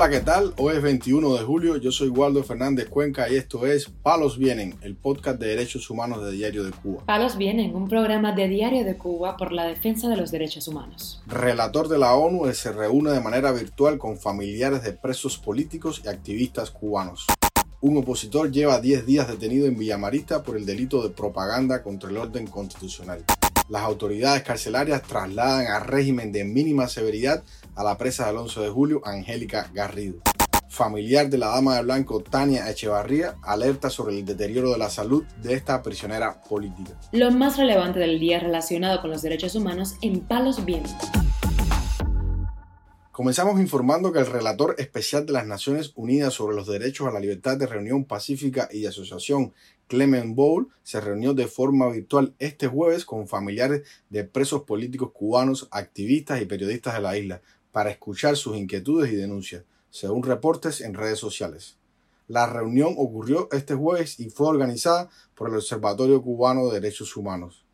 Hola, ¿qué tal? Hoy es 21 de julio, yo soy Waldo Fernández Cuenca y esto es Palos Vienen, el podcast de derechos humanos de Diario de Cuba. Palos Vienen, un programa de Diario de Cuba por la defensa de los derechos humanos. Relator de la ONU se reúne de manera virtual con familiares de presos políticos y activistas cubanos. Un opositor lleva 10 días detenido en Villamarista por el delito de propaganda contra el orden constitucional las autoridades carcelarias trasladan al régimen de mínima severidad a la presa 11 de julio, Angélica Garrido. Familiar de la dama de blanco Tania Echevarría alerta sobre el deterioro de la salud de esta prisionera política. Lo más relevante del día relacionado con los derechos humanos en Palos Vientos. Comenzamos informando que el relator especial de las Naciones Unidas sobre los derechos a la libertad de reunión pacífica y de asociación, Clement Bowl, se reunió de forma virtual este jueves con familiares de presos políticos cubanos, activistas y periodistas de la isla para escuchar sus inquietudes y denuncias, según reportes en redes sociales. La reunión ocurrió este jueves y fue organizada por el Observatorio Cubano de Derechos Humanos.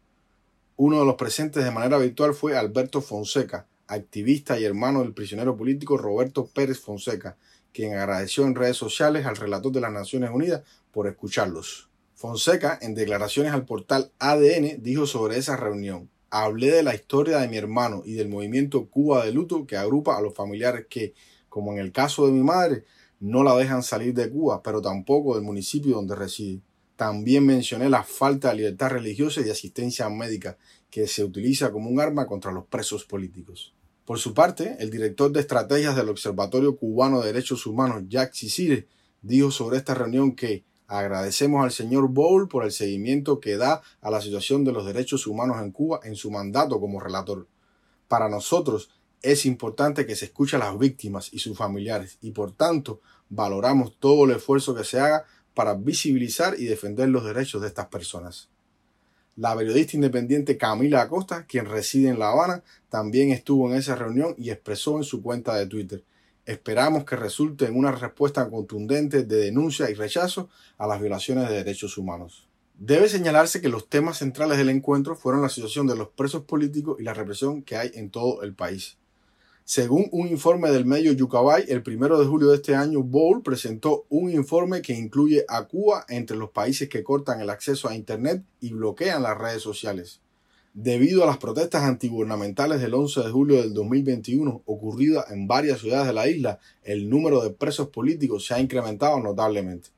Uno de los presentes de manera virtual fue Alberto Fonseca, activista y hermano del prisionero político Roberto Pérez Fonseca, quien agradeció en redes sociales al relator de las Naciones Unidas por escucharlos. Fonseca, en declaraciones al portal ADN, dijo sobre esa reunión, hablé de la historia de mi hermano y del movimiento Cuba de Luto que agrupa a los familiares que, como en el caso de mi madre, no la dejan salir de Cuba, pero tampoco del municipio donde reside. También mencioné la falta de libertad religiosa y asistencia médica que se utiliza como un arma contra los presos políticos. Por su parte, el director de estrategias del Observatorio Cubano de Derechos Humanos, Jack Sisire, dijo sobre esta reunión que agradecemos al señor Bowl por el seguimiento que da a la situación de los derechos humanos en Cuba en su mandato como relator. Para nosotros es importante que se escuche a las víctimas y sus familiares y por tanto valoramos todo el esfuerzo que se haga para visibilizar y defender los derechos de estas personas. La periodista independiente Camila Acosta, quien reside en La Habana, también estuvo en esa reunión y expresó en su cuenta de Twitter. Esperamos que resulte en una respuesta contundente de denuncia y rechazo a las violaciones de derechos humanos. Debe señalarse que los temas centrales del encuentro fueron la situación de los presos políticos y la represión que hay en todo el país. Según un informe del medio Yucabay, el primero de julio de este año, Bowl presentó un informe que incluye a Cuba entre los países que cortan el acceso a Internet y bloquean las redes sociales. Debido a las protestas antigubernamentales del 11 de julio del 2021 ocurridas en varias ciudades de la isla, el número de presos políticos se ha incrementado notablemente.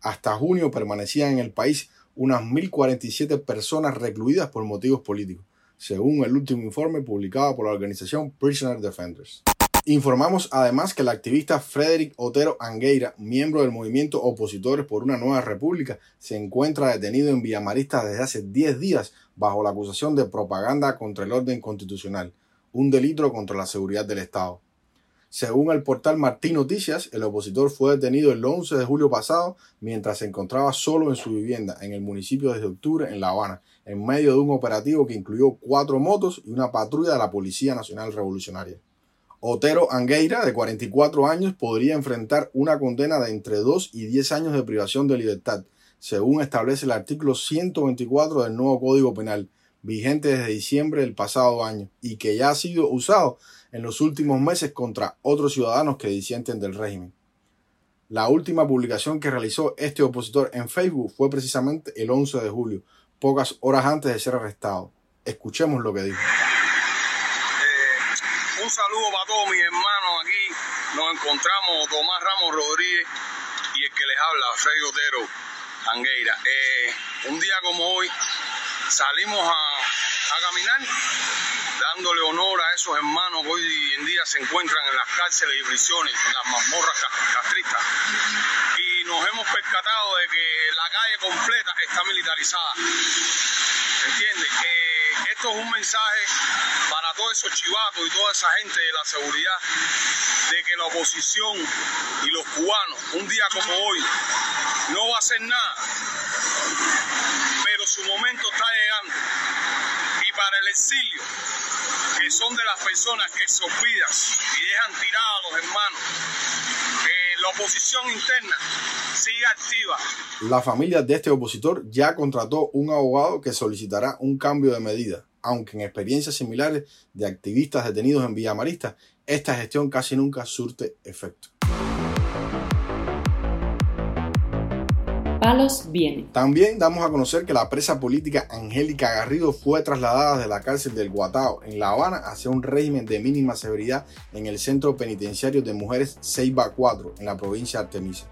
Hasta junio permanecían en el país unas 1.047 personas recluidas por motivos políticos según el último informe publicado por la organización Prisoner Defenders. Informamos además que el activista Frederick Otero Angueira, miembro del movimiento Opositores por una Nueva República, se encuentra detenido en Villamarista desde hace 10 días bajo la acusación de propaganda contra el orden constitucional, un delito contra la seguridad del Estado. Según el portal Martín Noticias, el opositor fue detenido el 11 de julio pasado mientras se encontraba solo en su vivienda en el municipio de octubre en La Habana, en medio de un operativo que incluyó cuatro motos y una patrulla de la Policía Nacional Revolucionaria. Otero Angueira, de 44 años, podría enfrentar una condena de entre 2 y 10 años de privación de libertad, según establece el artículo 124 del nuevo Código Penal, vigente desde diciembre del pasado año y que ya ha sido usado en los últimos meses contra otros ciudadanos que disienten del régimen. La última publicación que realizó este opositor en Facebook fue precisamente el 11 de julio, pocas horas antes de ser arrestado. Escuchemos lo que dijo. Eh, un saludo para todos mis hermanos aquí. Nos encontramos Tomás Ramos Rodríguez y el que les habla, Freddy Otero Angueira. Eh, un día como hoy salimos a, a caminar dándole honor a esos hermanos que hoy en día se encuentran en las cárceles y prisiones, en las mazmorras castristas. Y nos hemos percatado de que la calle completa está militarizada. ¿Entiendes? esto es un mensaje para todos esos chivatos y toda esa gente de la seguridad de que la oposición y los cubanos, un día como hoy, no va a hacer nada. Pero su momento está llegando. Para el exilio, que son de las personas que se olvidan y dejan tirados a los hermanos. la oposición interna sigue activa. La familia de este opositor ya contrató un abogado que solicitará un cambio de medida, aunque en experiencias similares de activistas detenidos en Villamarista, esta gestión casi nunca surte efecto. También damos a conocer que la presa política Angélica Garrido fue trasladada de la cárcel del Guatao en La Habana hacia un régimen de mínima severidad en el centro penitenciario de mujeres Ceiba 4 en la provincia de Artemisa.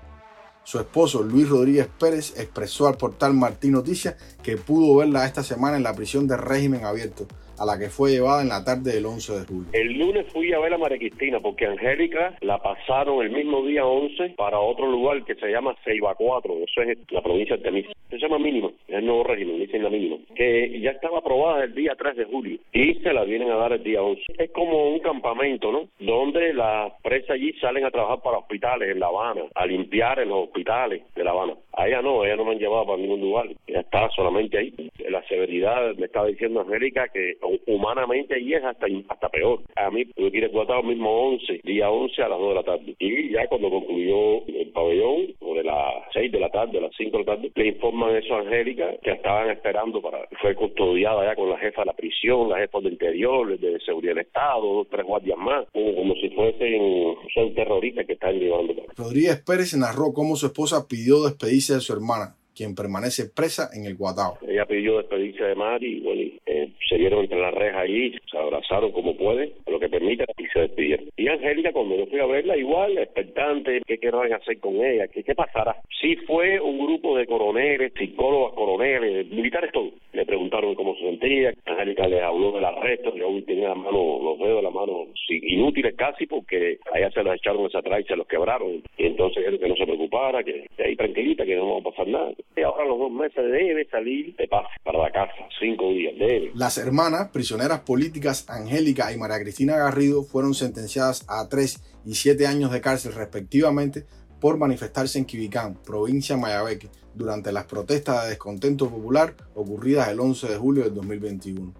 Su esposo Luis Rodríguez Pérez expresó al portal Martín Noticias que pudo verla esta semana en la prisión de régimen abierto, a la que fue llevada en la tarde del 11 de julio. El lunes fui a ver a María Cristina porque Angélica la pasaron el mismo día 11 para otro lugar que se llama Ceiba 4, eso es la provincia de Temisa. Se llama mínimo, es el nuevo régimen, dicen la mínima, que ya estaba aprobada el día 3 de julio y se la vienen a dar el día 11. Es como un campamento, ¿no? Donde las presas allí salen a trabajar para hospitales en La Habana, a limpiar en los hospitales de La Habana. A ella no, ella no me han llevado para ningún lugar, ella está solamente ahí. La severidad, me estaba diciendo Angélica, que humanamente ahí es hasta, hasta peor. A mí que ir a mismo 11, día 11 a las 2 de la tarde. Y ya cuando concluyó el pabellón, de las 6 de la tarde, a las 5 de la tarde, le informan eso a Angélica, que estaban esperando para, fue custodiada ya con la jefa de la prisión, la jefa del interior, de seguridad del Estado, tres guardias más, como, si fuesen son terroristas que están llevando. Rodríguez Pérez narró cómo su esposa pidió despedirse de su hermana quien permanece presa en el Guatao. Ella pidió despedirse de Mari bueno, eh, se dieron entre las rejas allí, se abrazaron como pueden, que permita, y se despidieron. Y Angélica, cuando yo fui a verla, igual, expectante, ¿qué querrán hacer con ella? ¿Qué, qué pasará? Sí fue un grupo de coroneles, psicólogos, coroneles, militares todos. Le preguntaron cómo se sentía, Angélica les habló del arresto, yo tenía la mano, los dedos de la mano inútiles casi porque allá se los echaron esa atrás y se los quebraron. Y entonces él que no se preocupara, que, que ahí tranquilita, que no va a pasar nada ahora los dos meses debe salir de paz para la casa, cinco días, debe. Las hermanas, prisioneras políticas Angélica y María Cristina Garrido, fueron sentenciadas a tres y siete años de cárcel respectivamente por manifestarse en Quibicán, provincia Mayabeque, durante las protestas de descontento popular ocurridas el 11 de julio de 2021.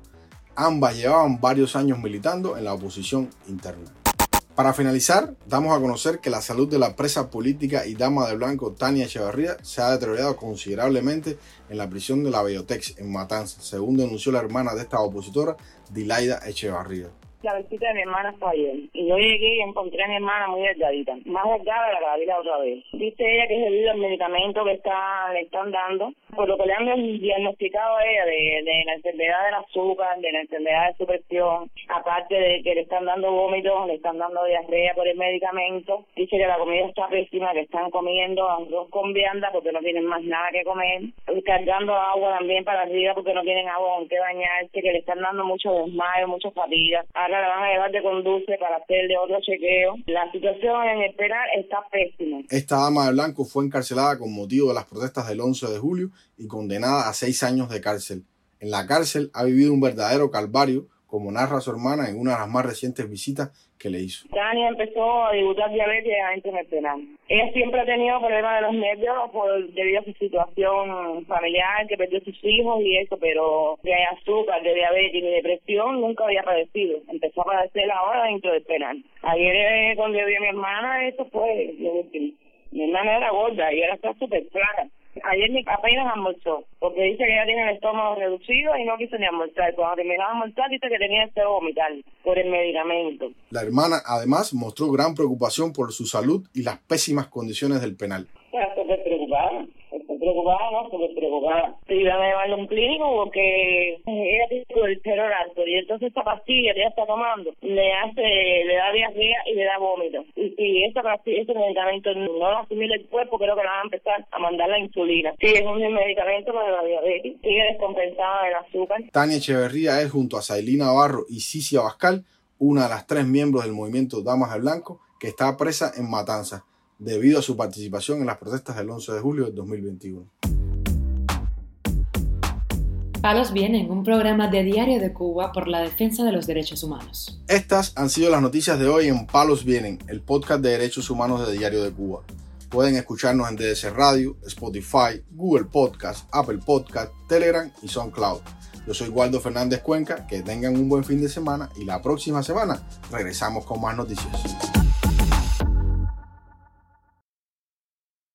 Ambas llevaban varios años militando en la oposición interna. Para finalizar, damos a conocer que la salud de la presa política y dama de blanco Tania Echevarría se ha deteriorado considerablemente en la prisión de la Biotex en Matanza, según denunció la hermana de esta opositora, Dilaida Echevarría la visita de mi hermana fue ayer. Y yo llegué y encontré a mi hermana muy delgadita. Más delgada de la que otra vez. Dice ella que es debido al medicamento que está, le están dando. Por lo que le han diagnosticado a ella de, la enfermedad del azúcar, de la enfermedad de su presión. Aparte de que le están dando vómitos, le están dando diarrea por el medicamento. Dice que la comida está pésima, que están comiendo arroz con vianda porque no tienen más nada que comer. Cargando agua también para arriba porque no tienen agua con que bañarse. Que le están dando mucho desmayo, mucha fatiga la van a llevar de conduce para hacerle otro chequeo. La situación en el penal está pésima. Esta dama de blanco fue encarcelada con motivo de las protestas del 11 de julio y condenada a seis años de cárcel. En la cárcel ha vivido un verdadero calvario, como narra su hermana en una de las más recientes visitas que le hizo. Tania empezó a debutar diabetes en el penal. Ella siempre ha tenido problemas de los nervios por, debido a su situación familiar, que perdió sus hijos y eso, pero de azúcar, de diabetes de depresión nunca había padecido. Empezó a padecer ahora dentro del penal. Ayer eh, cuando vi a mi hermana, eso fue lo último. Mi hermana era gorda y era está súper clara. Ayer ni apenas almorzó, porque dice que ella tiene el estómago reducido y no quiso ni almorzar. Cuando terminó de almorzar, dice que tenía que vomitar por el medicamento. La hermana, además, mostró gran preocupación por su salud y las pésimas condiciones del penal. Preocupada, ¿no? Súper preocupada. Iban a llevarlo a un clínico porque ella tiene terror alto y entonces esta pastilla que ella está tomando le hace, le da diarrea y le da vómito. Y si esta pastilla, este medicamento no lo asume el cuerpo, creo que le van a empezar a mandar la insulina. Sí, es un medicamento para la diabetes. Sigue descompensada del azúcar. Tania Echeverría es junto a Sailina Barro y Cicia Bascal una de las tres miembros del movimiento Damas de Blanco que está presa en Matanza debido a su participación en las protestas del 11 de julio de 2021. Palos Vienen, un programa de Diario de Cuba por la defensa de los derechos humanos. Estas han sido las noticias de hoy en Palos Vienen, el podcast de derechos humanos de Diario de Cuba. Pueden escucharnos en DDC Radio, Spotify, Google Podcast, Apple Podcast, Telegram y SoundCloud. Yo soy Waldo Fernández Cuenca, que tengan un buen fin de semana y la próxima semana regresamos con más noticias.